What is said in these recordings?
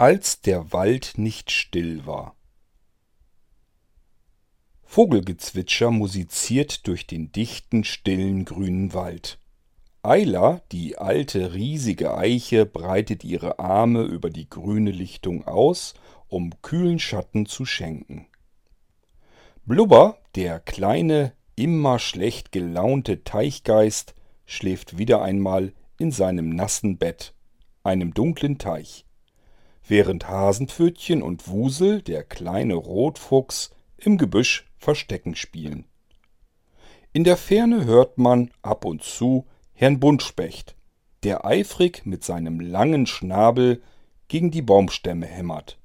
als der Wald nicht still war. Vogelgezwitscher musiziert durch den dichten, stillen, grünen Wald. Eila, die alte, riesige Eiche, breitet ihre Arme über die grüne Lichtung aus, um kühlen Schatten zu schenken. Blubber, der kleine, immer schlecht gelaunte Teichgeist, schläft wieder einmal in seinem nassen Bett, einem dunklen Teich während Hasenpfötchen und Wusel, der kleine Rotfuchs, im Gebüsch Verstecken spielen. In der Ferne hört man ab und zu Herrn Buntspecht, der eifrig mit seinem langen Schnabel gegen die Baumstämme hämmert.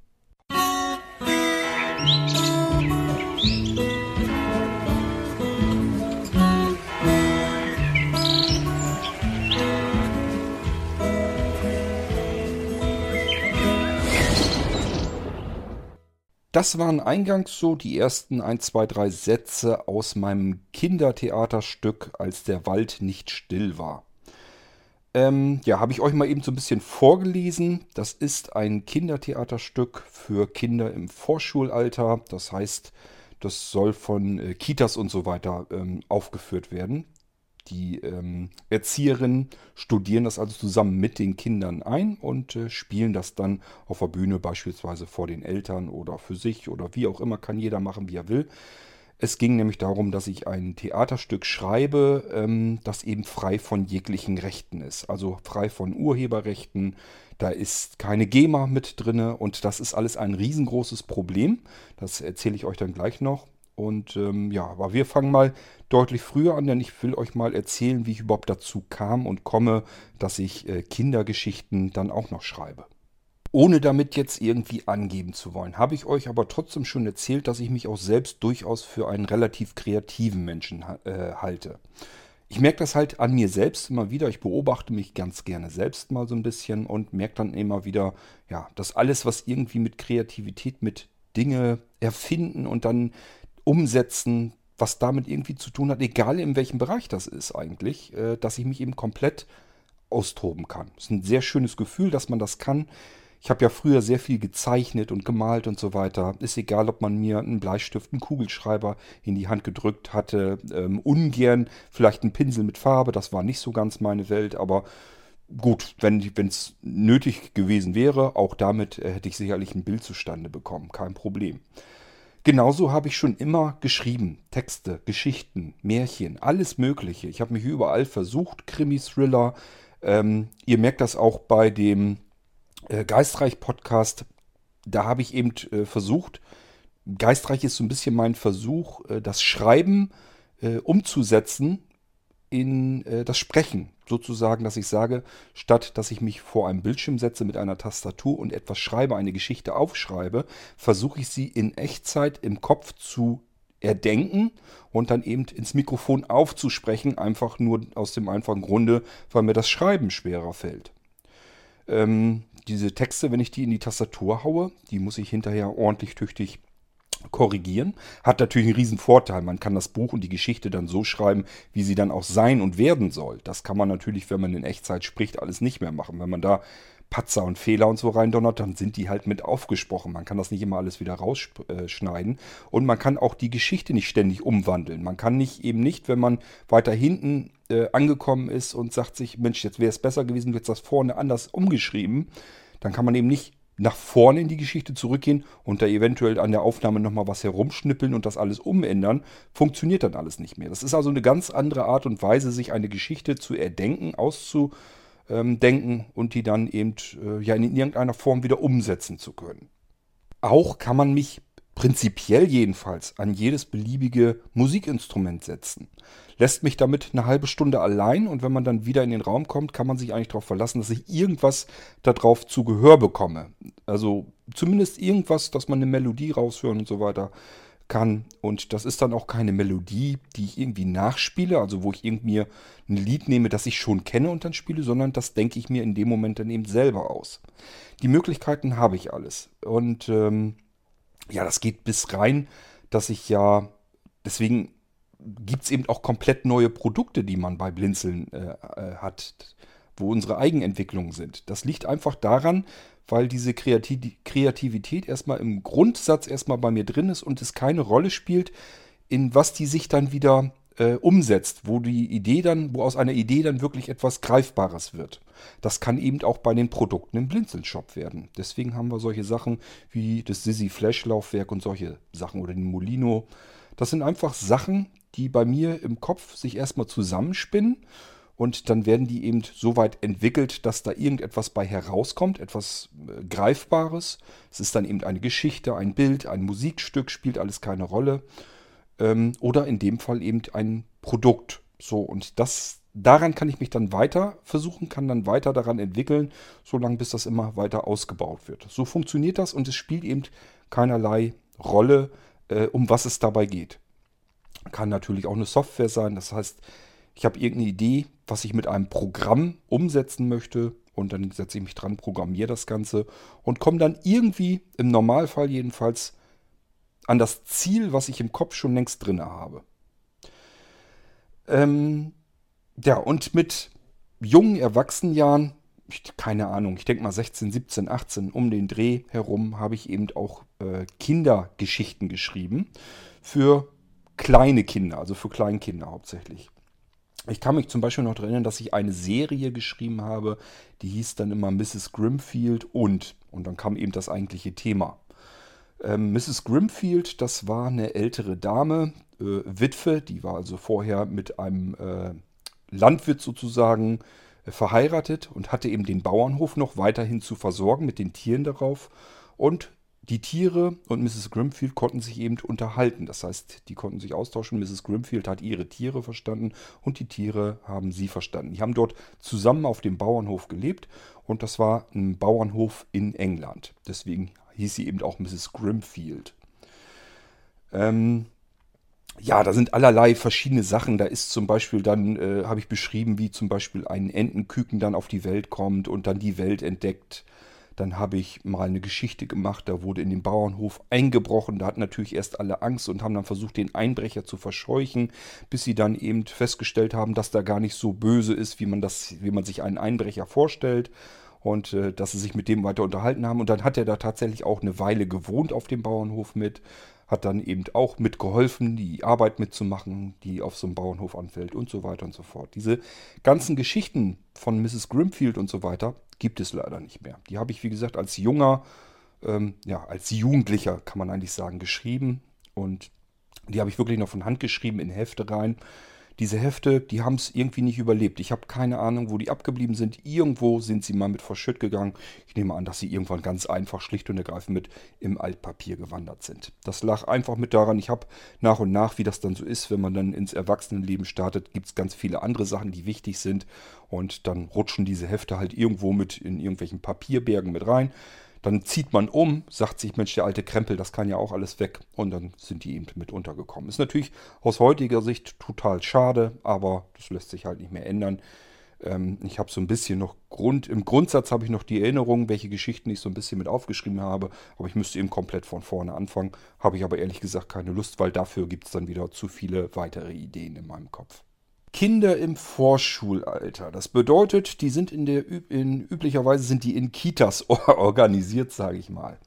Das waren eingangs so die ersten ein, zwei, drei Sätze aus meinem Kindertheaterstück, als der Wald nicht still war. Ähm, ja, habe ich euch mal eben so ein bisschen vorgelesen. Das ist ein Kindertheaterstück für Kinder im Vorschulalter. Das heißt, das soll von äh, Kitas und so weiter ähm, aufgeführt werden. Die ähm, Erzieherinnen studieren das also zusammen mit den Kindern ein und äh, spielen das dann auf der Bühne beispielsweise vor den Eltern oder für sich oder wie auch immer, kann jeder machen, wie er will. Es ging nämlich darum, dass ich ein Theaterstück schreibe, ähm, das eben frei von jeglichen Rechten ist. Also frei von Urheberrechten. Da ist keine GEMA mit drinne und das ist alles ein riesengroßes Problem. Das erzähle ich euch dann gleich noch. Und ähm, ja, aber wir fangen mal deutlich früher an, denn ich will euch mal erzählen, wie ich überhaupt dazu kam und komme, dass ich äh, Kindergeschichten dann auch noch schreibe. Ohne damit jetzt irgendwie angeben zu wollen, habe ich euch aber trotzdem schon erzählt, dass ich mich auch selbst durchaus für einen relativ kreativen Menschen äh, halte. Ich merke das halt an mir selbst immer wieder. Ich beobachte mich ganz gerne selbst mal so ein bisschen und merke dann immer wieder, ja, dass alles, was irgendwie mit Kreativität, mit Dinge erfinden und dann umsetzen, was damit irgendwie zu tun hat, egal in welchem Bereich das ist eigentlich, äh, dass ich mich eben komplett austoben kann. Das ist ein sehr schönes Gefühl, dass man das kann. Ich habe ja früher sehr viel gezeichnet und gemalt und so weiter. Ist egal, ob man mir einen Bleistift, einen Kugelschreiber in die Hand gedrückt hatte. Ähm, ungern vielleicht einen Pinsel mit Farbe, das war nicht so ganz meine Welt, aber gut, wenn es nötig gewesen wäre, auch damit äh, hätte ich sicherlich ein Bild zustande bekommen. Kein Problem. Genauso habe ich schon immer geschrieben. Texte, Geschichten, Märchen, alles Mögliche. Ich habe mich überall versucht, Krimi-Thriller. Ähm, ihr merkt das auch bei dem äh, Geistreich-Podcast. Da habe ich eben äh, versucht, Geistreich ist so ein bisschen mein Versuch, äh, das Schreiben äh, umzusetzen in äh, das Sprechen sozusagen, dass ich sage, statt dass ich mich vor einem Bildschirm setze mit einer Tastatur und etwas schreibe, eine Geschichte aufschreibe, versuche ich sie in Echtzeit im Kopf zu erdenken und dann eben ins Mikrofon aufzusprechen, einfach nur aus dem einfachen Grunde, weil mir das Schreiben schwerer fällt. Ähm, diese Texte, wenn ich die in die Tastatur haue, die muss ich hinterher ordentlich tüchtig korrigieren. Hat natürlich einen riesen Vorteil. Man kann das Buch und die Geschichte dann so schreiben, wie sie dann auch sein und werden soll. Das kann man natürlich, wenn man in Echtzeit spricht, alles nicht mehr machen. Wenn man da Patzer und Fehler und so reindonnert, dann sind die halt mit aufgesprochen. Man kann das nicht immer alles wieder rausschneiden. Und man kann auch die Geschichte nicht ständig umwandeln. Man kann nicht eben nicht, wenn man weiter hinten äh, angekommen ist und sagt sich, Mensch, jetzt wäre es besser gewesen, du hättest das vorne anders umgeschrieben, dann kann man eben nicht nach vorne in die Geschichte zurückgehen und da eventuell an der Aufnahme nochmal was herumschnippeln und das alles umändern, funktioniert dann alles nicht mehr. Das ist also eine ganz andere Art und Weise, sich eine Geschichte zu erdenken, auszudenken und die dann eben äh, ja, in irgendeiner Form wieder umsetzen zu können. Auch kann man mich prinzipiell jedenfalls an jedes beliebige Musikinstrument setzen. Lässt mich damit eine halbe Stunde allein und wenn man dann wieder in den Raum kommt, kann man sich eigentlich darauf verlassen, dass ich irgendwas darauf zu Gehör bekomme. Also zumindest irgendwas, dass man eine Melodie raushören und so weiter kann. Und das ist dann auch keine Melodie, die ich irgendwie nachspiele, also wo ich irgendwie ein Lied nehme, das ich schon kenne und dann spiele, sondern das denke ich mir in dem Moment dann eben selber aus. Die Möglichkeiten habe ich alles. Und ähm, ja, das geht bis rein, dass ich ja, deswegen gibt es eben auch komplett neue Produkte, die man bei Blinzeln äh, äh, hat, wo unsere Eigenentwicklungen sind. Das liegt einfach daran, weil diese Kreativität erstmal im Grundsatz erstmal bei mir drin ist und es keine Rolle spielt, in was die sich dann wieder äh, umsetzt, wo die Idee dann, wo aus einer Idee dann wirklich etwas Greifbares wird. Das kann eben auch bei den Produkten im Blinzelshop werden. Deswegen haben wir solche Sachen wie das Sissy Flash Laufwerk und solche Sachen oder den Molino. Das sind einfach Sachen, die bei mir im Kopf sich erstmal zusammenspinnen und dann werden die eben so weit entwickelt, dass da irgendetwas bei herauskommt, etwas äh, Greifbares. Es ist dann eben eine Geschichte, ein Bild, ein Musikstück, spielt alles keine Rolle. Ähm, oder in dem Fall eben ein Produkt. So, und das, daran kann ich mich dann weiter versuchen, kann dann weiter daran entwickeln, solange bis das immer weiter ausgebaut wird. So funktioniert das und es spielt eben keinerlei Rolle, äh, um was es dabei geht. Kann natürlich auch eine Software sein, das heißt, ich habe irgendeine Idee, was ich mit einem Programm umsetzen möchte und dann setze ich mich dran, programmiere das Ganze und komme dann irgendwie, im Normalfall jedenfalls, an das Ziel, was ich im Kopf schon längst drin habe. Ähm, ja, und mit jungen Erwachsenenjahren, keine Ahnung, ich denke mal 16, 17, 18, um den Dreh herum, habe ich eben auch äh, Kindergeschichten geschrieben. Für kleine Kinder, also für Kleinkinder hauptsächlich. Ich kann mich zum Beispiel noch erinnern, dass ich eine Serie geschrieben habe, die hieß dann immer Mrs. Grimfield und. Und dann kam eben das eigentliche Thema. Ähm, Mrs. Grimfield, das war eine ältere Dame, äh, Witwe, die war also vorher mit einem äh, Landwirt sozusagen äh, verheiratet und hatte eben den Bauernhof noch weiterhin zu versorgen mit den Tieren darauf. Und die Tiere und Mrs. Grimfield konnten sich eben unterhalten. Das heißt, die konnten sich austauschen. Mrs. Grimfield hat ihre Tiere verstanden und die Tiere haben sie verstanden. Die haben dort zusammen auf dem Bauernhof gelebt und das war ein Bauernhof in England. Deswegen hieß sie eben auch Mrs. Grimfield. Ähm, ja, da sind allerlei verschiedene Sachen. Da ist zum Beispiel dann, äh, habe ich beschrieben, wie zum Beispiel ein Entenküken dann auf die Welt kommt und dann die Welt entdeckt. Dann habe ich mal eine Geschichte gemacht, da wurde in den Bauernhof eingebrochen. Da hatten natürlich erst alle Angst und haben dann versucht, den Einbrecher zu verscheuchen, bis sie dann eben festgestellt haben, dass da gar nicht so böse ist, wie man das, wie man sich einen Einbrecher vorstellt und äh, dass sie sich mit dem weiter unterhalten haben. Und dann hat er da tatsächlich auch eine Weile gewohnt auf dem Bauernhof mit, hat dann eben auch mitgeholfen, die Arbeit mitzumachen, die auf so einem Bauernhof anfällt und so weiter und so fort. Diese ganzen Geschichten von Mrs. Grimfield und so weiter gibt es leider nicht mehr. Die habe ich, wie gesagt, als junger, ähm, ja, als Jugendlicher, kann man eigentlich sagen, geschrieben. Und die habe ich wirklich noch von Hand geschrieben in Hefte rein. Diese Hefte, die haben es irgendwie nicht überlebt. Ich habe keine Ahnung, wo die abgeblieben sind. Irgendwo sind sie mal mit verschütt gegangen. Ich nehme an, dass sie irgendwann ganz einfach, schlicht und ergreifend mit im Altpapier gewandert sind. Das lag einfach mit daran, ich habe nach und nach, wie das dann so ist, wenn man dann ins Erwachsenenleben startet, gibt es ganz viele andere Sachen, die wichtig sind. Und dann rutschen diese Hefte halt irgendwo mit in irgendwelchen Papierbergen mit rein. Dann zieht man um, sagt sich, Mensch, der alte Krempel, das kann ja auch alles weg. Und dann sind die eben mit untergekommen. Ist natürlich aus heutiger Sicht total schade, aber das lässt sich halt nicht mehr ändern. Ähm, ich habe so ein bisschen noch Grund, im Grundsatz habe ich noch die Erinnerung, welche Geschichten ich so ein bisschen mit aufgeschrieben habe. Aber ich müsste eben komplett von vorne anfangen. Habe ich aber ehrlich gesagt keine Lust, weil dafür gibt es dann wieder zu viele weitere Ideen in meinem Kopf. Kinder im Vorschulalter. Das bedeutet, die sind in der in, üblicherweise sind die in Kitas organisiert, sage ich mal.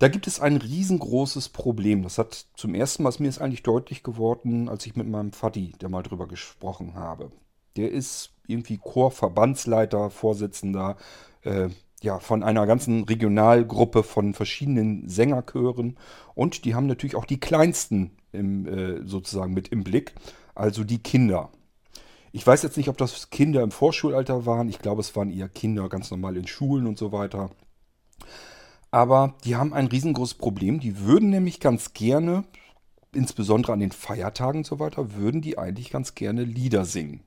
Da gibt es ein riesengroßes Problem. Das hat zum ersten Mal, mir ist eigentlich deutlich geworden, als ich mit meinem Vati, der mal drüber gesprochen habe. Der ist irgendwie Chorverbandsleiter, Vorsitzender äh, ja, von einer ganzen Regionalgruppe von verschiedenen Sängerchören. Und die haben natürlich auch die kleinsten im, äh, sozusagen mit im Blick, also die Kinder. Ich weiß jetzt nicht, ob das Kinder im Vorschulalter waren. Ich glaube, es waren eher Kinder ganz normal in Schulen und so weiter. Aber die haben ein riesengroßes Problem. Die würden nämlich ganz gerne, insbesondere an den Feiertagen und so weiter, würden die eigentlich ganz gerne Lieder singen.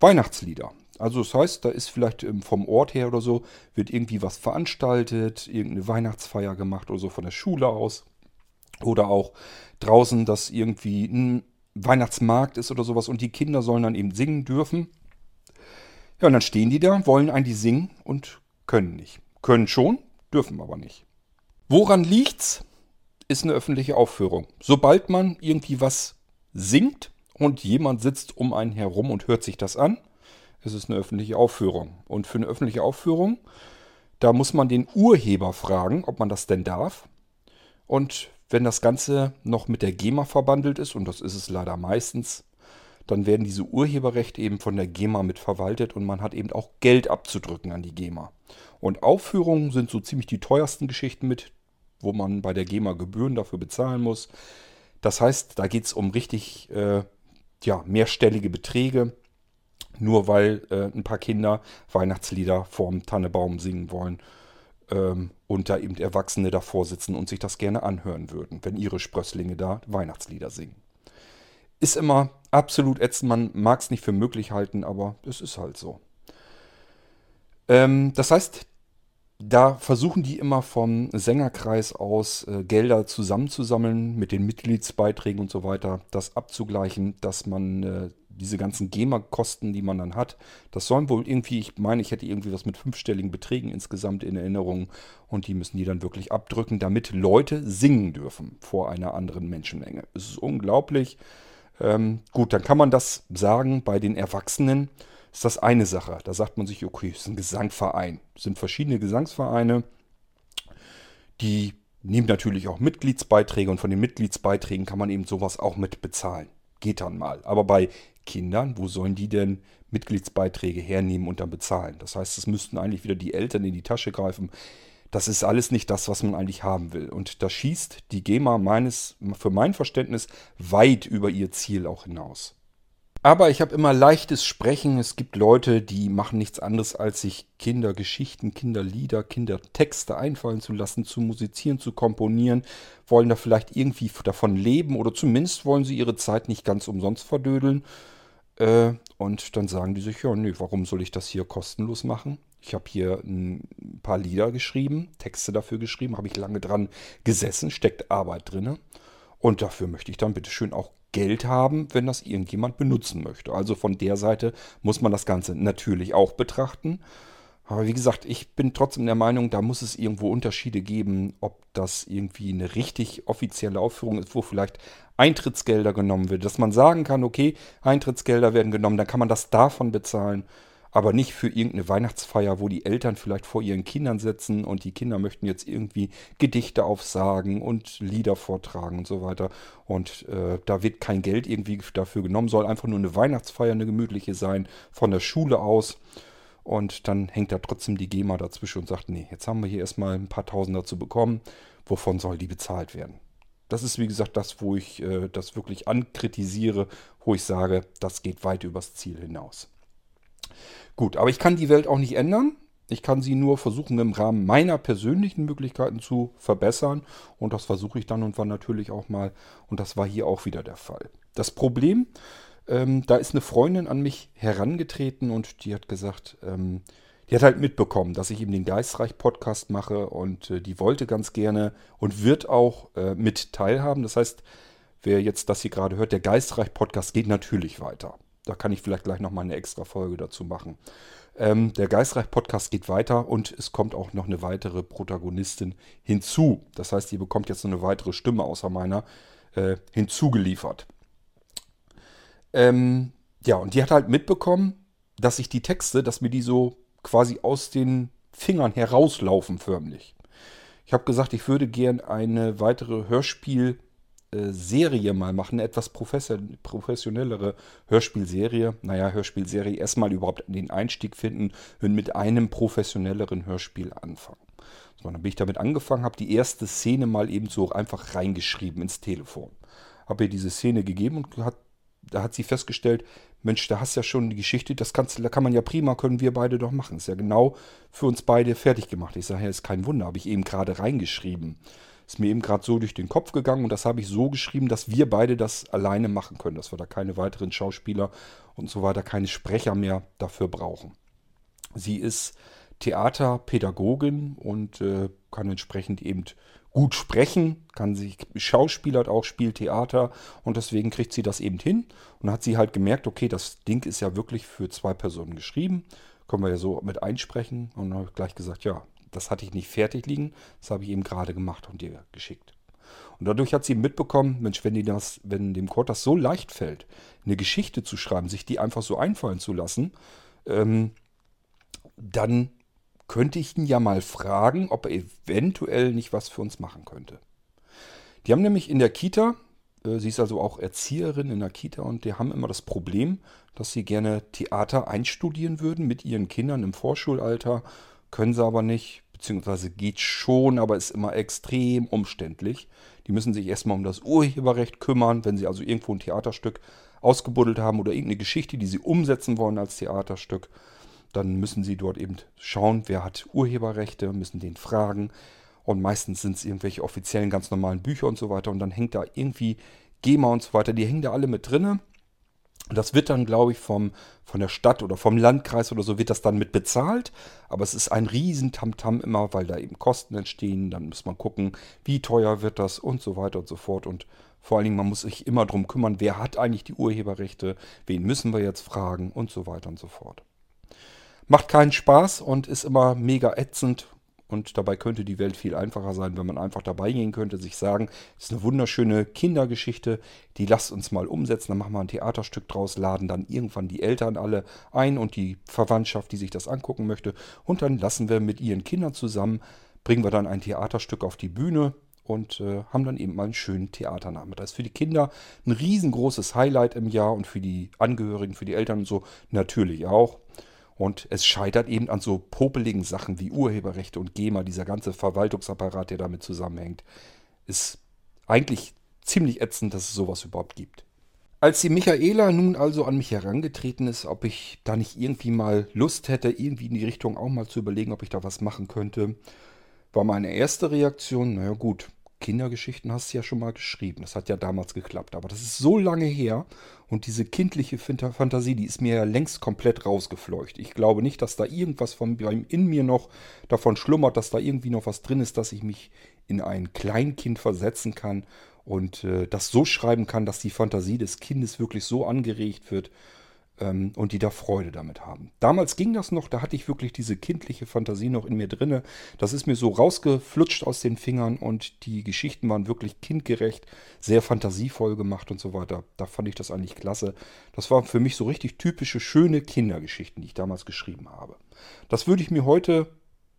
Weihnachtslieder. Also das heißt, da ist vielleicht ähm, vom Ort her oder so, wird irgendwie was veranstaltet, irgendeine Weihnachtsfeier gemacht oder so von der Schule aus. Oder auch draußen, dass irgendwie ein Weihnachtsmarkt ist oder sowas und die Kinder sollen dann eben singen dürfen. Ja, und dann stehen die da, wollen eigentlich singen und können nicht. Können schon, dürfen aber nicht. Woran liegt's? Ist eine öffentliche Aufführung. Sobald man irgendwie was singt und jemand sitzt um einen herum und hört sich das an, ist es eine öffentliche Aufführung. Und für eine öffentliche Aufführung, Da muss man den Urheber fragen, ob man das denn darf. Und wenn das Ganze noch mit der GEMA verbandelt ist, und das ist es leider meistens, dann werden diese Urheberrechte eben von der GEMA mit verwaltet und man hat eben auch Geld abzudrücken an die GEMA. Und Aufführungen sind so ziemlich die teuersten Geschichten mit, wo man bei der GEMA Gebühren dafür bezahlen muss. Das heißt, da geht es um richtig äh, ja, mehrstellige Beträge, nur weil äh, ein paar Kinder Weihnachtslieder vorm Tannebaum singen wollen ähm, und da eben Erwachsene davor sitzen und sich das gerne anhören würden, wenn ihre Sprösslinge da Weihnachtslieder singen. Ist immer absolut ätzend, man mag es nicht für möglich halten, aber es ist halt so. Ähm, das heißt, da versuchen die immer vom Sängerkreis aus äh, Gelder zusammenzusammeln mit den Mitgliedsbeiträgen und so weiter, das abzugleichen, dass man äh, diese ganzen GEMA-Kosten, die man dann hat, das sollen wohl irgendwie, ich meine, ich hätte irgendwie was mit fünfstelligen Beträgen insgesamt in Erinnerung und die müssen die dann wirklich abdrücken, damit Leute singen dürfen vor einer anderen Menschenmenge. Es ist unglaublich. Ähm, gut, dann kann man das sagen bei den Erwachsenen ist das eine Sache. Da sagt man sich, okay, es ist ein Gesangverein. Es sind verschiedene Gesangsvereine, die nehmen natürlich auch Mitgliedsbeiträge und von den Mitgliedsbeiträgen kann man eben sowas auch mit bezahlen. Geht dann mal. Aber bei Kindern, wo sollen die denn Mitgliedsbeiträge hernehmen und dann bezahlen? Das heißt, es müssten eigentlich wieder die Eltern in die Tasche greifen. Das ist alles nicht das, was man eigentlich haben will. Und da schießt die GEMA meines, für mein Verständnis weit über ihr Ziel auch hinaus. Aber ich habe immer leichtes Sprechen. Es gibt Leute, die machen nichts anderes, als sich Kindergeschichten, Kinderlieder, Kindertexte einfallen zu lassen, zu musizieren, zu komponieren, wollen da vielleicht irgendwie davon leben oder zumindest wollen sie ihre Zeit nicht ganz umsonst verdödeln. Äh, und dann sagen die sich, ja, nee, warum soll ich das hier kostenlos machen? Ich habe hier ein paar Lieder geschrieben, Texte dafür geschrieben, habe ich lange dran gesessen, steckt Arbeit drin. Und dafür möchte ich dann bitteschön auch Geld haben, wenn das irgendjemand benutzen möchte. Also von der Seite muss man das Ganze natürlich auch betrachten. Aber wie gesagt, ich bin trotzdem der Meinung, da muss es irgendwo Unterschiede geben, ob das irgendwie eine richtig offizielle Aufführung ist, wo vielleicht Eintrittsgelder genommen wird. Dass man sagen kann, okay, Eintrittsgelder werden genommen, dann kann man das davon bezahlen aber nicht für irgendeine Weihnachtsfeier, wo die Eltern vielleicht vor ihren Kindern sitzen und die Kinder möchten jetzt irgendwie Gedichte aufsagen und Lieder vortragen und so weiter. Und äh, da wird kein Geld irgendwie dafür genommen, soll einfach nur eine Weihnachtsfeier, eine gemütliche sein, von der Schule aus. Und dann hängt da trotzdem die GEMA dazwischen und sagt, nee, jetzt haben wir hier erstmal ein paar Tausend dazu bekommen. Wovon soll die bezahlt werden? Das ist wie gesagt das, wo ich äh, das wirklich ankritisiere, wo ich sage, das geht weit übers Ziel hinaus. Gut, aber ich kann die Welt auch nicht ändern. Ich kann sie nur versuchen, im Rahmen meiner persönlichen Möglichkeiten zu verbessern. Und das versuche ich dann und wann natürlich auch mal. Und das war hier auch wieder der Fall. Das Problem, ähm, da ist eine Freundin an mich herangetreten und die hat gesagt, ähm, die hat halt mitbekommen, dass ich eben den Geistreich-Podcast mache und äh, die wollte ganz gerne und wird auch äh, mit teilhaben. Das heißt, wer jetzt das hier gerade hört, der Geistreich-Podcast geht natürlich weiter. Da kann ich vielleicht gleich nochmal eine extra Folge dazu machen. Ähm, der Geistreich-Podcast geht weiter und es kommt auch noch eine weitere Protagonistin hinzu. Das heißt, ihr bekommt jetzt eine weitere Stimme außer meiner äh, hinzugeliefert. Ähm, ja, und die hat halt mitbekommen, dass ich die Texte, dass mir die so quasi aus den Fingern herauslaufen förmlich. Ich habe gesagt, ich würde gern eine weitere Hörspiel- Serie mal machen, eine etwas professionellere Hörspielserie. Naja, Hörspielserie erstmal überhaupt den Einstieg finden und mit einem professionelleren Hörspiel anfangen. So, dann bin ich damit angefangen, habe die erste Szene mal eben so einfach reingeschrieben ins Telefon. Habe ihr diese Szene gegeben und hat, da hat sie festgestellt, Mensch, da hast ja schon die Geschichte, das kannst, da kann man ja prima, können wir beide doch machen. Ist ja genau für uns beide fertig gemacht. Ich sage, ja, ist kein Wunder, habe ich eben gerade reingeschrieben. Ist mir eben gerade so durch den Kopf gegangen und das habe ich so geschrieben, dass wir beide das alleine machen können, dass wir da keine weiteren Schauspieler und so weiter, keine Sprecher mehr dafür brauchen. Sie ist Theaterpädagogin und äh, kann entsprechend eben gut sprechen, kann sich schauspielert auch, spielt Theater und deswegen kriegt sie das eben hin und hat sie halt gemerkt, okay, das Ding ist ja wirklich für zwei Personen geschrieben, können wir ja so mit einsprechen und dann habe ich gleich gesagt, ja, das hatte ich nicht fertig liegen, das habe ich eben gerade gemacht und dir geschickt. Und dadurch hat sie mitbekommen, Mensch, wenn, das, wenn dem Kurt das so leicht fällt, eine Geschichte zu schreiben, sich die einfach so einfallen zu lassen, ähm, dann könnte ich ihn ja mal fragen, ob er eventuell nicht was für uns machen könnte. Die haben nämlich in der Kita, äh, sie ist also auch Erzieherin in der Kita und die haben immer das Problem, dass sie gerne Theater einstudieren würden mit ihren Kindern im Vorschulalter, können sie aber nicht, beziehungsweise geht schon, aber ist immer extrem umständlich. Die müssen sich erstmal um das Urheberrecht kümmern, wenn sie also irgendwo ein Theaterstück ausgebuddelt haben oder irgendeine Geschichte, die sie umsetzen wollen als Theaterstück. Dann müssen sie dort eben schauen, wer hat Urheberrechte, müssen den fragen. Und meistens sind es irgendwelche offiziellen, ganz normalen Bücher und so weiter. Und dann hängt da irgendwie GEMA und so weiter, die hängen da alle mit drinne. Das wird dann, glaube ich, vom, von der Stadt oder vom Landkreis oder so wird das dann mit bezahlt. Aber es ist ein riesen Tamtam immer, weil da eben Kosten entstehen. Dann muss man gucken, wie teuer wird das und so weiter und so fort. Und vor allen Dingen, man muss sich immer darum kümmern, wer hat eigentlich die Urheberrechte, wen müssen wir jetzt fragen und so weiter und so fort. Macht keinen Spaß und ist immer mega ätzend und dabei könnte die Welt viel einfacher sein, wenn man einfach dabei gehen könnte, sich sagen, es ist eine wunderschöne Kindergeschichte, die lasst uns mal umsetzen, dann machen wir ein Theaterstück draus, laden dann irgendwann die Eltern alle ein und die Verwandtschaft, die sich das angucken möchte. Und dann lassen wir mit ihren Kindern zusammen, bringen wir dann ein Theaterstück auf die Bühne und äh, haben dann eben mal einen schönen Theaternachmittag. Das ist für die Kinder ein riesengroßes Highlight im Jahr und für die Angehörigen, für die Eltern und so natürlich auch. Und es scheitert eben an so popeligen Sachen wie Urheberrechte und GEMA, dieser ganze Verwaltungsapparat, der damit zusammenhängt. Ist eigentlich ziemlich ätzend, dass es sowas überhaupt gibt. Als die Michaela nun also an mich herangetreten ist, ob ich da nicht irgendwie mal Lust hätte, irgendwie in die Richtung auch mal zu überlegen, ob ich da was machen könnte, war meine erste Reaktion, naja gut, Kindergeschichten hast du ja schon mal geschrieben. Das hat ja damals geklappt. Aber das ist so lange her und diese kindliche Fantasie, die ist mir ja längst komplett rausgefleucht. Ich glaube nicht, dass da irgendwas von in mir noch davon schlummert, dass da irgendwie noch was drin ist, dass ich mich in ein Kleinkind versetzen kann und äh, das so schreiben kann, dass die Fantasie des Kindes wirklich so angeregt wird ähm, und die da Freude damit haben. Damals ging das noch, da hatte ich wirklich diese kindliche Fantasie noch in mir drinne. Das ist mir so rausgeflutscht aus den Fingern und die Geschichten waren wirklich kindgerecht, sehr fantasievoll gemacht und so weiter. Da fand ich das eigentlich klasse. Das waren für mich so richtig typische, schöne Kindergeschichten, die ich damals geschrieben habe. Das würde ich mir heute,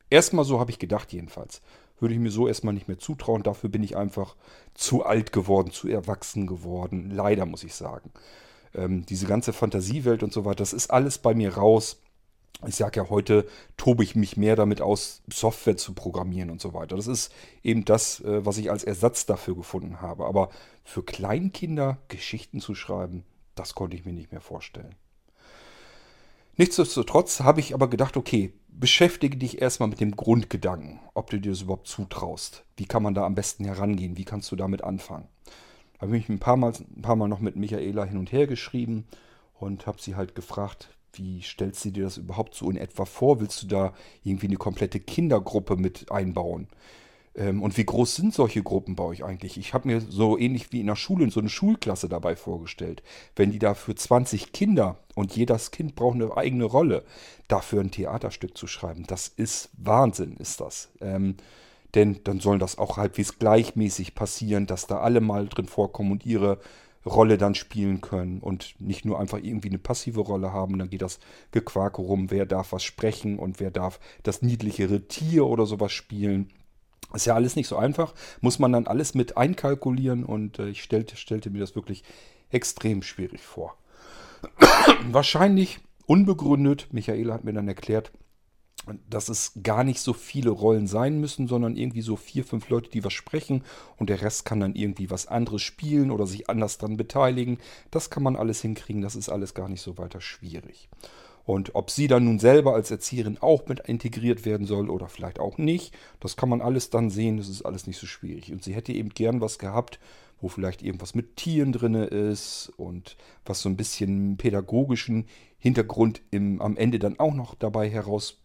erstmal so habe ich gedacht jedenfalls, würde ich mir so erstmal nicht mehr zutrauen. Dafür bin ich einfach zu alt geworden, zu erwachsen geworden. Leider muss ich sagen ähm, diese ganze Fantasiewelt und so weiter, das ist alles bei mir raus. Ich sage ja, heute tobe ich mich mehr damit aus, Software zu programmieren und so weiter. Das ist eben das, äh, was ich als Ersatz dafür gefunden habe. Aber für Kleinkinder Geschichten zu schreiben, das konnte ich mir nicht mehr vorstellen. Nichtsdestotrotz habe ich aber gedacht, okay, beschäftige dich erstmal mit dem Grundgedanken, ob du dir das überhaupt zutraust. Wie kann man da am besten herangehen? Wie kannst du damit anfangen? Habe ich ein paar, Mal, ein paar Mal noch mit Michaela hin und her geschrieben und habe sie halt gefragt, wie stellst du dir das überhaupt so in etwa vor? Willst du da irgendwie eine komplette Kindergruppe mit einbauen? Ähm, und wie groß sind solche Gruppen bei euch eigentlich? Ich habe mir so ähnlich wie in der Schule so eine Schulklasse dabei vorgestellt. Wenn die da für 20 Kinder und jedes Kind braucht eine eigene Rolle, dafür ein Theaterstück zu schreiben, das ist Wahnsinn, ist das. Ähm, denn dann soll das auch halbwegs gleichmäßig passieren, dass da alle mal drin vorkommen und ihre Rolle dann spielen können und nicht nur einfach irgendwie eine passive Rolle haben. Dann geht das Gequake rum, wer darf was sprechen und wer darf das niedlichere Tier oder sowas spielen. Ist ja alles nicht so einfach. Muss man dann alles mit einkalkulieren und äh, ich stellte, stellte mir das wirklich extrem schwierig vor. Wahrscheinlich unbegründet, Michaela hat mir dann erklärt, dass es gar nicht so viele Rollen sein müssen, sondern irgendwie so vier, fünf Leute, die was sprechen und der Rest kann dann irgendwie was anderes spielen oder sich anders dran beteiligen. Das kann man alles hinkriegen, das ist alles gar nicht so weiter schwierig. Und ob sie dann nun selber als Erzieherin auch mit integriert werden soll oder vielleicht auch nicht, das kann man alles dann sehen, das ist alles nicht so schwierig. Und sie hätte eben gern was gehabt, wo vielleicht irgendwas mit Tieren drin ist und was so ein bisschen pädagogischen Hintergrund im, am Ende dann auch noch dabei heraus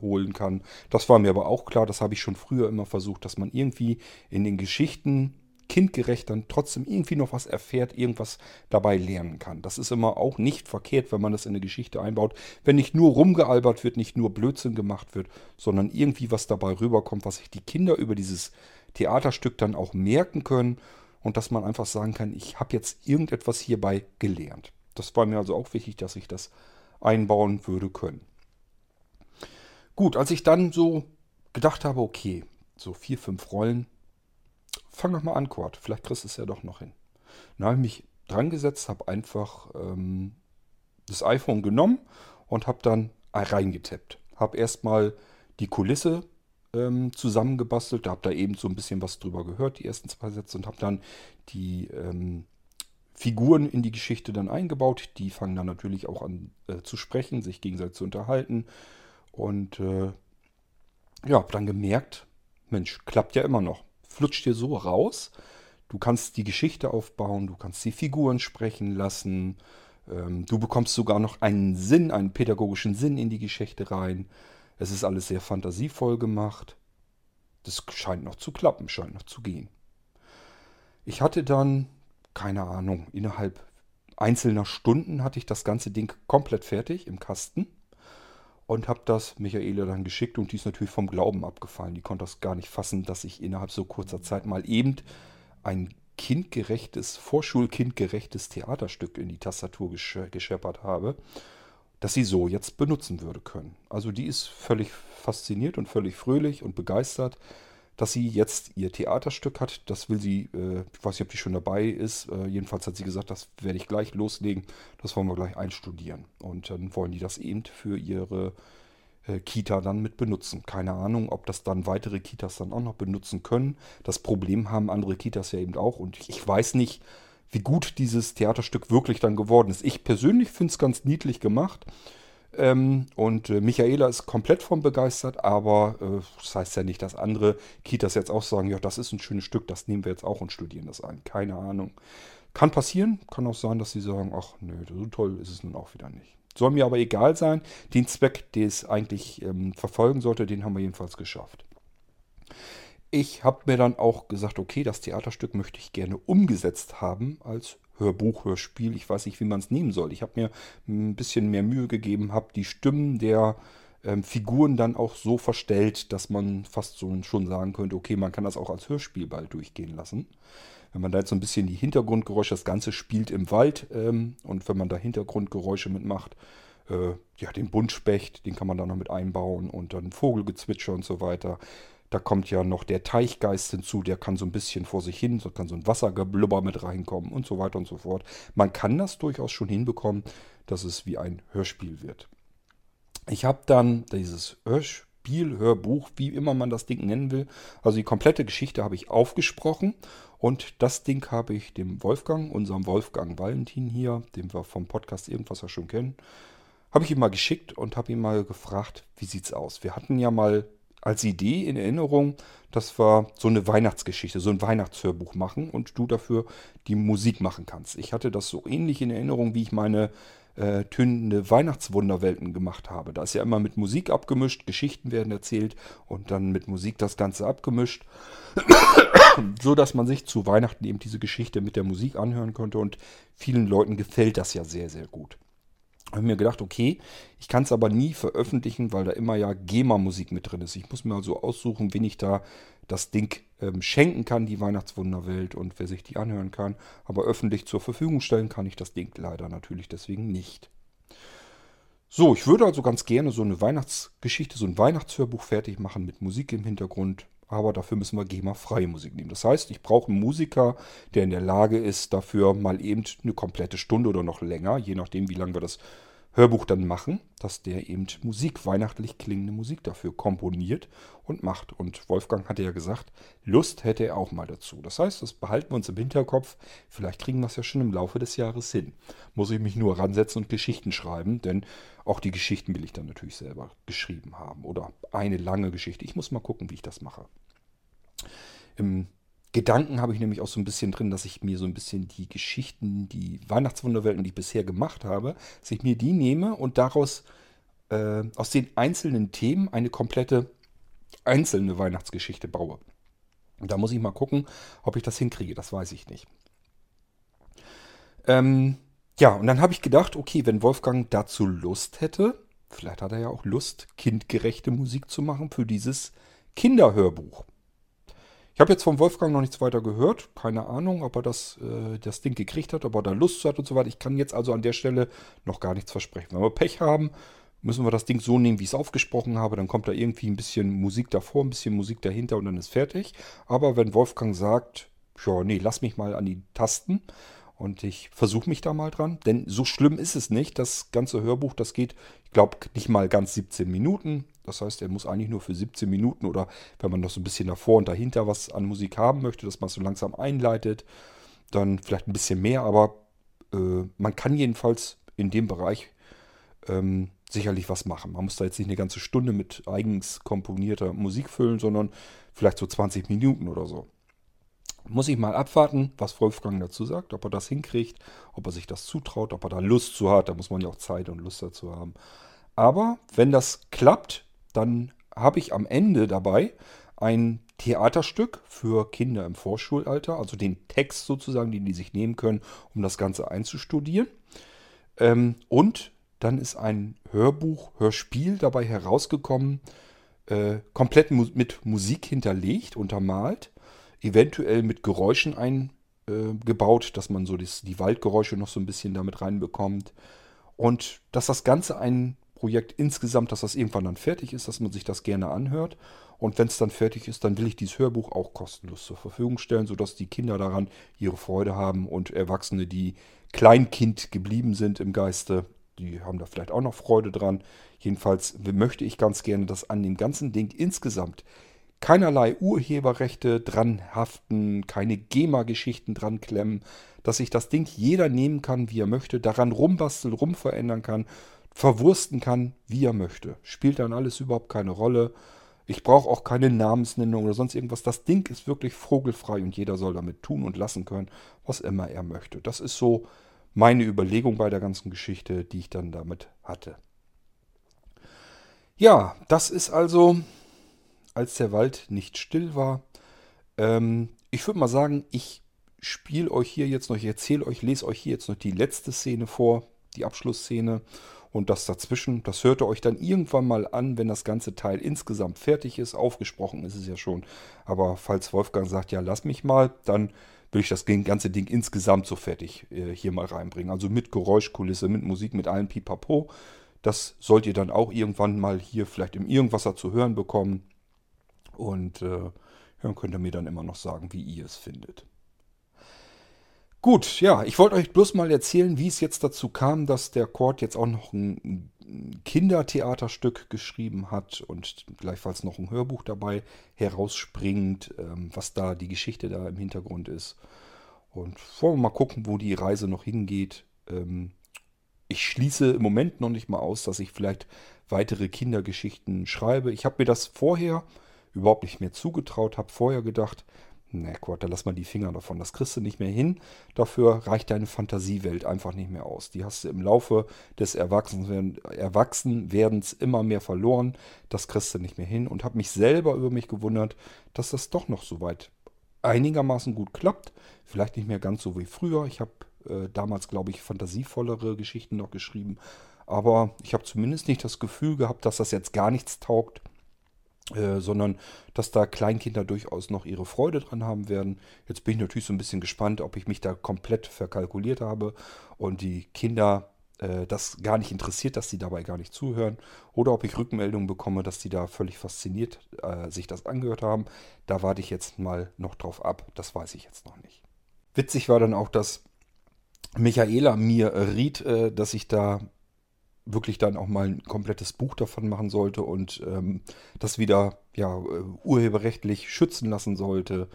holen kann. Das war mir aber auch klar, das habe ich schon früher immer versucht, dass man irgendwie in den Geschichten kindgerecht dann trotzdem irgendwie noch was erfährt, irgendwas dabei lernen kann. Das ist immer auch nicht verkehrt, wenn man das in eine Geschichte einbaut. Wenn nicht nur rumgealbert wird, nicht nur Blödsinn gemacht wird, sondern irgendwie was dabei rüberkommt, was sich die Kinder über dieses Theaterstück dann auch merken können und dass man einfach sagen kann, ich habe jetzt irgendetwas hierbei gelernt. Das war mir also auch wichtig, dass ich das einbauen würde können. Gut, als ich dann so gedacht habe, okay, so vier, fünf Rollen, fang doch mal an, Quad. Vielleicht kriegst du es ja doch noch hin. Dann habe ich mich dran gesetzt, habe einfach ähm, das iPhone genommen und habe dann reingetippt. Habe erstmal die Kulisse ähm, zusammengebastelt, habe da eben so ein bisschen was drüber gehört, die ersten zwei Sätze, und habe dann die ähm, Figuren in die Geschichte dann eingebaut. Die fangen dann natürlich auch an äh, zu sprechen, sich gegenseitig zu unterhalten. Und äh, ja, habe dann gemerkt, Mensch, klappt ja immer noch. Flutscht dir so raus. Du kannst die Geschichte aufbauen, du kannst die Figuren sprechen lassen. Ähm, du bekommst sogar noch einen Sinn, einen pädagogischen Sinn in die Geschichte rein. Es ist alles sehr fantasievoll gemacht. Das scheint noch zu klappen, scheint noch zu gehen. Ich hatte dann, keine Ahnung, innerhalb einzelner Stunden hatte ich das ganze Ding komplett fertig im Kasten und habe das Michaela dann geschickt und die ist natürlich vom Glauben abgefallen. Die konnte das gar nicht fassen, dass ich innerhalb so kurzer Zeit mal eben ein kindgerechtes, vorschulkindgerechtes Theaterstück in die Tastatur gesch gescheppert habe, das sie so jetzt benutzen würde können. Also die ist völlig fasziniert und völlig fröhlich und begeistert, dass sie jetzt ihr Theaterstück hat. Das will sie, äh, ich weiß nicht, ob die schon dabei ist. Äh, jedenfalls hat sie gesagt, das werde ich gleich loslegen. Das wollen wir gleich einstudieren. Und dann wollen die das eben für ihre äh, Kita dann mit benutzen. Keine Ahnung, ob das dann weitere Kitas dann auch noch benutzen können. Das Problem haben andere Kitas ja eben auch. Und ich weiß nicht, wie gut dieses Theaterstück wirklich dann geworden ist. Ich persönlich finde es ganz niedlich gemacht. Ähm, und äh, Michaela ist komplett von begeistert, aber äh, das heißt ja nicht, dass andere Kitas jetzt auch sagen, ja, das ist ein schönes Stück, das nehmen wir jetzt auch und studieren das ein. Keine Ahnung. Kann passieren, kann auch sein, dass sie sagen, ach nö, so toll ist es nun auch wieder nicht. Soll mir aber egal sein. Den Zweck, den es eigentlich ähm, verfolgen sollte, den haben wir jedenfalls geschafft. Ich habe mir dann auch gesagt, okay, das Theaterstück möchte ich gerne umgesetzt haben als Hörbuch, Hörspiel. Ich weiß nicht, wie man es nehmen soll. Ich habe mir ein bisschen mehr Mühe gegeben, habe die Stimmen der ähm, Figuren dann auch so verstellt, dass man fast so schon sagen könnte, okay, man kann das auch als Hörspiel bald durchgehen lassen. Wenn man da jetzt so ein bisschen die Hintergrundgeräusche, das Ganze spielt im Wald ähm, und wenn man da Hintergrundgeräusche mitmacht, äh, ja, den Buntspecht, den kann man da noch mit einbauen und dann Vogelgezwitscher und so weiter. Da kommt ja noch der Teichgeist hinzu, der kann so ein bisschen vor sich hin, so kann so ein Wassergeblubber mit reinkommen und so weiter und so fort. Man kann das durchaus schon hinbekommen, dass es wie ein Hörspiel wird. Ich habe dann dieses Hörspiel, Hörbuch, wie immer man das Ding nennen will, also die komplette Geschichte habe ich aufgesprochen und das Ding habe ich dem Wolfgang, unserem Wolfgang Valentin hier, den wir vom Podcast irgendwas ja schon kennen, habe ich ihm mal geschickt und habe ihn mal gefragt, wie sieht's aus? Wir hatten ja mal als Idee in Erinnerung, dass wir so eine Weihnachtsgeschichte, so ein Weihnachtshörbuch machen und du dafür die Musik machen kannst. Ich hatte das so ähnlich in Erinnerung, wie ich meine äh, tönende Weihnachtswunderwelten gemacht habe. Da ist ja immer mit Musik abgemischt, Geschichten werden erzählt und dann mit Musik das Ganze abgemischt, so dass man sich zu Weihnachten eben diese Geschichte mit der Musik anhören konnte und vielen Leuten gefällt das ja sehr, sehr gut habe mir gedacht, okay, ich kann es aber nie veröffentlichen, weil da immer ja GEMA-Musik mit drin ist. Ich muss mir also aussuchen, wen ich da das Ding ähm, schenken kann, die Weihnachtswunderwelt und wer sich die anhören kann. Aber öffentlich zur Verfügung stellen kann ich das Ding leider natürlich deswegen nicht. So, ich würde also ganz gerne so eine Weihnachtsgeschichte, so ein Weihnachtshörbuch fertig machen mit Musik im Hintergrund aber dafür müssen wir GEMA-freie Musik nehmen. Das heißt, ich brauche einen Musiker, der in der Lage ist, dafür mal eben eine komplette Stunde oder noch länger, je nachdem, wie lange wir das Hörbuch dann machen, dass der eben Musik, weihnachtlich klingende Musik dafür komponiert und macht. Und Wolfgang hatte ja gesagt, Lust hätte er auch mal dazu. Das heißt, das behalten wir uns im Hinterkopf. Vielleicht kriegen wir es ja schon im Laufe des Jahres hin. Muss ich mich nur ransetzen und Geschichten schreiben, denn auch die Geschichten will ich dann natürlich selber geschrieben haben. Oder eine lange Geschichte. Ich muss mal gucken, wie ich das mache. Im Gedanken habe ich nämlich auch so ein bisschen drin, dass ich mir so ein bisschen die Geschichten, die Weihnachtswunderwelten, die ich bisher gemacht habe, dass ich mir die nehme und daraus äh, aus den einzelnen Themen eine komplette einzelne Weihnachtsgeschichte baue. Und da muss ich mal gucken, ob ich das hinkriege. Das weiß ich nicht. Ähm, ja, und dann habe ich gedacht, okay, wenn Wolfgang dazu Lust hätte, vielleicht hat er ja auch Lust, kindgerechte Musik zu machen für dieses Kinderhörbuch. Ich habe jetzt vom Wolfgang noch nichts weiter gehört. Keine Ahnung, ob er das, äh, das Ding gekriegt hat, ob er da Lust hat und so weiter. Ich kann jetzt also an der Stelle noch gar nichts versprechen. Wenn wir Pech haben, müssen wir das Ding so nehmen, wie ich es aufgesprochen habe. Dann kommt da irgendwie ein bisschen Musik davor, ein bisschen Musik dahinter und dann ist fertig. Aber wenn Wolfgang sagt, ja, nee, lass mich mal an die Tasten und ich versuche mich da mal dran, denn so schlimm ist es nicht. Das ganze Hörbuch, das geht, ich glaube, nicht mal ganz 17 Minuten. Das heißt, er muss eigentlich nur für 17 Minuten oder wenn man noch so ein bisschen davor und dahinter was an Musik haben möchte, dass man es so langsam einleitet, dann vielleicht ein bisschen mehr, aber äh, man kann jedenfalls in dem Bereich ähm, sicherlich was machen. Man muss da jetzt nicht eine ganze Stunde mit eigens komponierter Musik füllen, sondern vielleicht so 20 Minuten oder so. Muss ich mal abwarten, was Wolfgang dazu sagt, ob er das hinkriegt, ob er sich das zutraut, ob er da Lust zu hat. Da muss man ja auch Zeit und Lust dazu haben. Aber wenn das klappt, dann habe ich am Ende dabei ein Theaterstück für Kinder im Vorschulalter, also den Text sozusagen, den die sich nehmen können, um das Ganze einzustudieren. Ähm, und dann ist ein Hörbuch, Hörspiel dabei herausgekommen, äh, komplett mit Musik hinterlegt, untermalt, eventuell mit Geräuschen eingebaut, äh, dass man so das, die Waldgeräusche noch so ein bisschen damit reinbekommt. Und dass das Ganze ein Projekt insgesamt, dass das irgendwann dann fertig ist, dass man sich das gerne anhört. Und wenn es dann fertig ist, dann will ich dieses Hörbuch auch kostenlos zur Verfügung stellen, sodass die Kinder daran ihre Freude haben und Erwachsene, die Kleinkind geblieben sind im Geiste, die haben da vielleicht auch noch Freude dran. Jedenfalls möchte ich ganz gerne, dass an dem ganzen Ding insgesamt keinerlei Urheberrechte dran haften, keine GEMA-Geschichten dran klemmen, dass sich das Ding jeder nehmen kann, wie er möchte, daran rumbasteln, rumverändern kann verwursten kann, wie er möchte. Spielt dann alles überhaupt keine Rolle. Ich brauche auch keine Namensnennung oder sonst irgendwas. Das Ding ist wirklich vogelfrei und jeder soll damit tun und lassen können, was immer er möchte. Das ist so meine Überlegung bei der ganzen Geschichte, die ich dann damit hatte. Ja, das ist also, als der Wald nicht still war. Ähm, ich würde mal sagen, ich spiele euch hier jetzt noch, ich erzähle euch, lese euch hier jetzt noch die letzte Szene vor, die Abschlussszene. Und das dazwischen, das hört ihr euch dann irgendwann mal an, wenn das ganze Teil insgesamt fertig ist. Aufgesprochen ist es ja schon. Aber falls Wolfgang sagt, ja, lass mich mal, dann will ich das ganze Ding insgesamt so fertig äh, hier mal reinbringen. Also mit Geräuschkulisse, mit Musik, mit allem Pipapo. Das sollt ihr dann auch irgendwann mal hier vielleicht im Irgendwasser zu hören bekommen. Und äh, dann könnt ihr mir dann immer noch sagen, wie ihr es findet. Gut, ja, ich wollte euch bloß mal erzählen, wie es jetzt dazu kam, dass der Kord jetzt auch noch ein Kindertheaterstück geschrieben hat und gleichfalls noch ein Hörbuch dabei herausspringt, ähm, was da die Geschichte da im Hintergrund ist. Und wollen wir mal gucken, wo die Reise noch hingeht. Ähm, ich schließe im Moment noch nicht mal aus, dass ich vielleicht weitere Kindergeschichten schreibe. Ich habe mir das vorher überhaupt nicht mehr zugetraut, habe vorher gedacht, Ne, Quad, da lass mal die Finger davon. Das kriegst du nicht mehr hin. Dafür reicht deine Fantasiewelt einfach nicht mehr aus. Die hast du im Laufe des Erwachsenwerdens immer mehr verloren. Das kriegst du nicht mehr hin. Und habe mich selber über mich gewundert, dass das doch noch so weit einigermaßen gut klappt. Vielleicht nicht mehr ganz so wie früher. Ich habe äh, damals, glaube ich, fantasievollere Geschichten noch geschrieben. Aber ich habe zumindest nicht das Gefühl gehabt, dass das jetzt gar nichts taugt. Äh, sondern dass da Kleinkinder durchaus noch ihre Freude dran haben werden. Jetzt bin ich natürlich so ein bisschen gespannt, ob ich mich da komplett verkalkuliert habe und die Kinder äh, das gar nicht interessiert, dass sie dabei gar nicht zuhören oder ob ich Rückmeldungen bekomme, dass die da völlig fasziniert äh, sich das angehört haben. Da warte ich jetzt mal noch drauf ab. Das weiß ich jetzt noch nicht. Witzig war dann auch, dass Michaela mir riet, äh, dass ich da wirklich dann auch mal ein komplettes Buch davon machen sollte und ähm, das wieder ja, äh, urheberrechtlich schützen lassen sollte.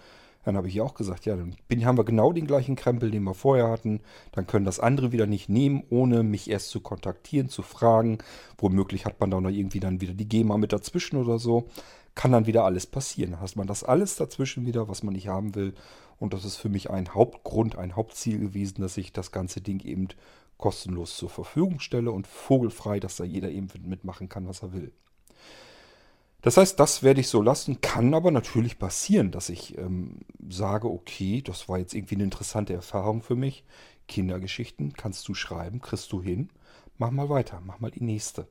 Dann habe ich ja auch gesagt, ja, dann bin, haben wir genau den gleichen Krempel, den wir vorher hatten. Dann können das andere wieder nicht nehmen, ohne mich erst zu kontaktieren, zu fragen. Womöglich hat man da noch irgendwie dann wieder die GEMA mit dazwischen oder so. Kann dann wieder alles passieren. Dann hat man das alles dazwischen wieder, was man nicht haben will. Und das ist für mich ein Hauptgrund, ein Hauptziel gewesen, dass ich das ganze Ding eben kostenlos zur Verfügung stelle und vogelfrei, dass da jeder eben mitmachen kann, was er will. Das heißt, das werde ich so lassen, kann aber natürlich passieren, dass ich ähm, sage, okay, das war jetzt irgendwie eine interessante Erfahrung für mich. Kindergeschichten kannst du schreiben, kriegst du hin. Mach mal weiter, mach mal die nächste.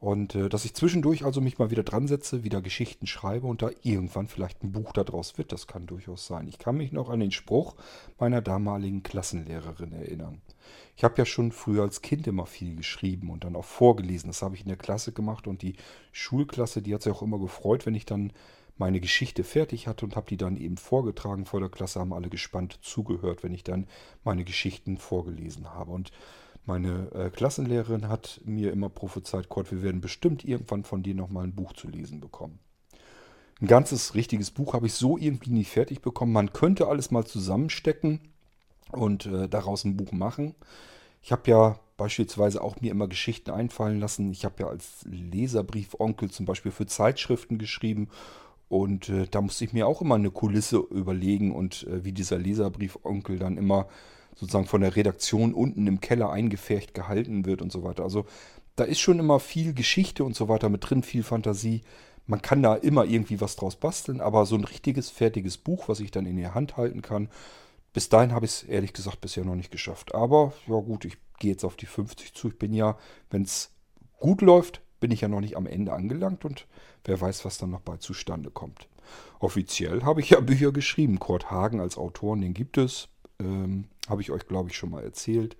Und äh, dass ich zwischendurch also mich mal wieder dran setze, wieder Geschichten schreibe und da irgendwann vielleicht ein Buch daraus wird, das kann durchaus sein. Ich kann mich noch an den Spruch meiner damaligen Klassenlehrerin erinnern. Ich habe ja schon früher als Kind immer viel geschrieben und dann auch vorgelesen. Das habe ich in der Klasse gemacht und die Schulklasse, die hat sich auch immer gefreut, wenn ich dann meine Geschichte fertig hatte und habe die dann eben vorgetragen vor der Klasse, haben alle gespannt zugehört, wenn ich dann meine Geschichten vorgelesen habe. Und meine äh, Klassenlehrerin hat mir immer prophezeit, Kurt, wir werden bestimmt irgendwann von dir nochmal ein Buch zu lesen bekommen. Ein ganzes richtiges Buch habe ich so irgendwie nicht fertig bekommen. Man könnte alles mal zusammenstecken und äh, daraus ein Buch machen. Ich habe ja beispielsweise auch mir immer Geschichten einfallen lassen. Ich habe ja als Leserbrief-Onkel zum Beispiel für Zeitschriften geschrieben und äh, da musste ich mir auch immer eine Kulisse überlegen und äh, wie dieser Leserbrief-Onkel dann immer sozusagen von der Redaktion unten im Keller eingefärcht gehalten wird und so weiter. Also da ist schon immer viel Geschichte und so weiter mit drin, viel Fantasie. Man kann da immer irgendwie was draus basteln, aber so ein richtiges, fertiges Buch, was ich dann in der Hand halten kann, bis dahin habe ich es ehrlich gesagt bisher noch nicht geschafft. Aber ja gut, ich gehe jetzt auf die 50 zu. Ich bin ja, wenn es gut läuft, bin ich ja noch nicht am Ende angelangt und wer weiß, was dann noch bei zustande kommt. Offiziell habe ich ja Bücher geschrieben. Kurt Hagen als Autoren, den gibt es. Ähm, habe ich euch, glaube ich, schon mal erzählt.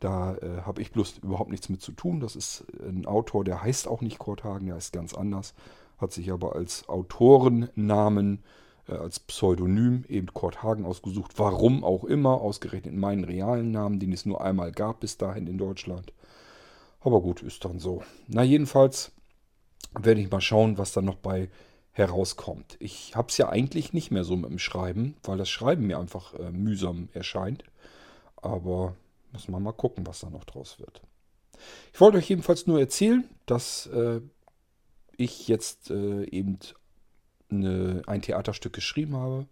Da äh, habe ich bloß überhaupt nichts mit zu tun. Das ist ein Autor, der heißt auch nicht Kurt Hagen, der heißt ganz anders. Hat sich aber als Autorennamen, äh, als Pseudonym eben Kurt Hagen ausgesucht. Warum auch immer, ausgerechnet meinen realen Namen, den es nur einmal gab bis dahin in Deutschland. Aber gut, ist dann so. Na, jedenfalls werde ich mal schauen, was dann noch bei herauskommt. Ich habe es ja eigentlich nicht mehr so mit dem Schreiben, weil das Schreiben mir einfach äh, mühsam erscheint. Aber müssen wir mal gucken, was da noch draus wird. Ich wollte euch jedenfalls nur erzählen, dass äh, ich jetzt äh, eben eine, ein Theaterstück geschrieben habe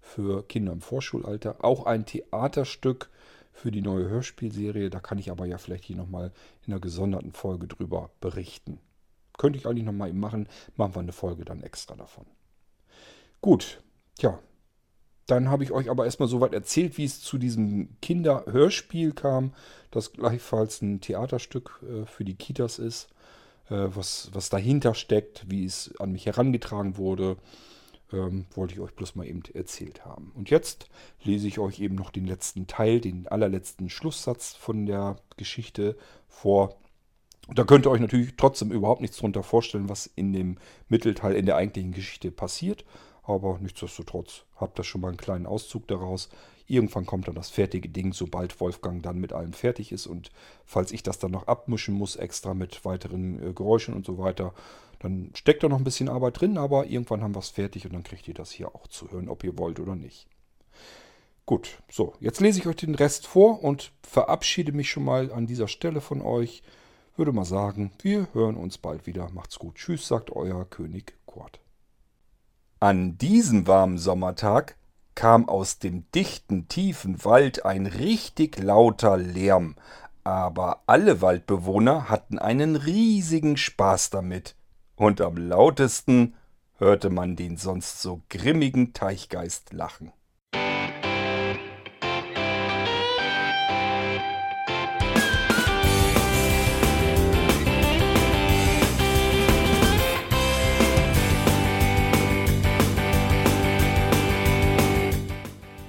für Kinder im Vorschulalter. Auch ein Theaterstück für die neue Hörspielserie. Da kann ich aber ja vielleicht hier nochmal in einer gesonderten Folge drüber berichten. Könnte ich eigentlich nochmal eben machen. Machen wir eine Folge dann extra davon. Gut, tja. Dann habe ich euch aber erstmal soweit erzählt, wie es zu diesem Kinderhörspiel kam, das gleichfalls ein Theaterstück äh, für die Kitas ist, äh, was, was dahinter steckt, wie es an mich herangetragen wurde, ähm, wollte ich euch bloß mal eben erzählt haben. Und jetzt lese ich euch eben noch den letzten Teil, den allerletzten Schlusssatz von der Geschichte vor. Da könnt ihr euch natürlich trotzdem überhaupt nichts drunter vorstellen, was in dem Mittelteil in der eigentlichen Geschichte passiert. Aber nichtsdestotrotz habt ihr schon mal einen kleinen Auszug daraus. Irgendwann kommt dann das fertige Ding, sobald Wolfgang dann mit allem fertig ist. Und falls ich das dann noch abmischen muss, extra mit weiteren äh, Geräuschen und so weiter, dann steckt da noch ein bisschen Arbeit drin. Aber irgendwann haben wir es fertig und dann kriegt ihr das hier auch zu hören, ob ihr wollt oder nicht. Gut, so, jetzt lese ich euch den Rest vor und verabschiede mich schon mal an dieser Stelle von euch würde mal sagen, wir hören uns bald wieder. Macht's gut. Tschüss, sagt euer König Kurt. An diesem warmen Sommertag kam aus dem dichten, tiefen Wald ein richtig lauter Lärm, aber alle Waldbewohner hatten einen riesigen Spaß damit. Und am lautesten hörte man den sonst so grimmigen Teichgeist lachen.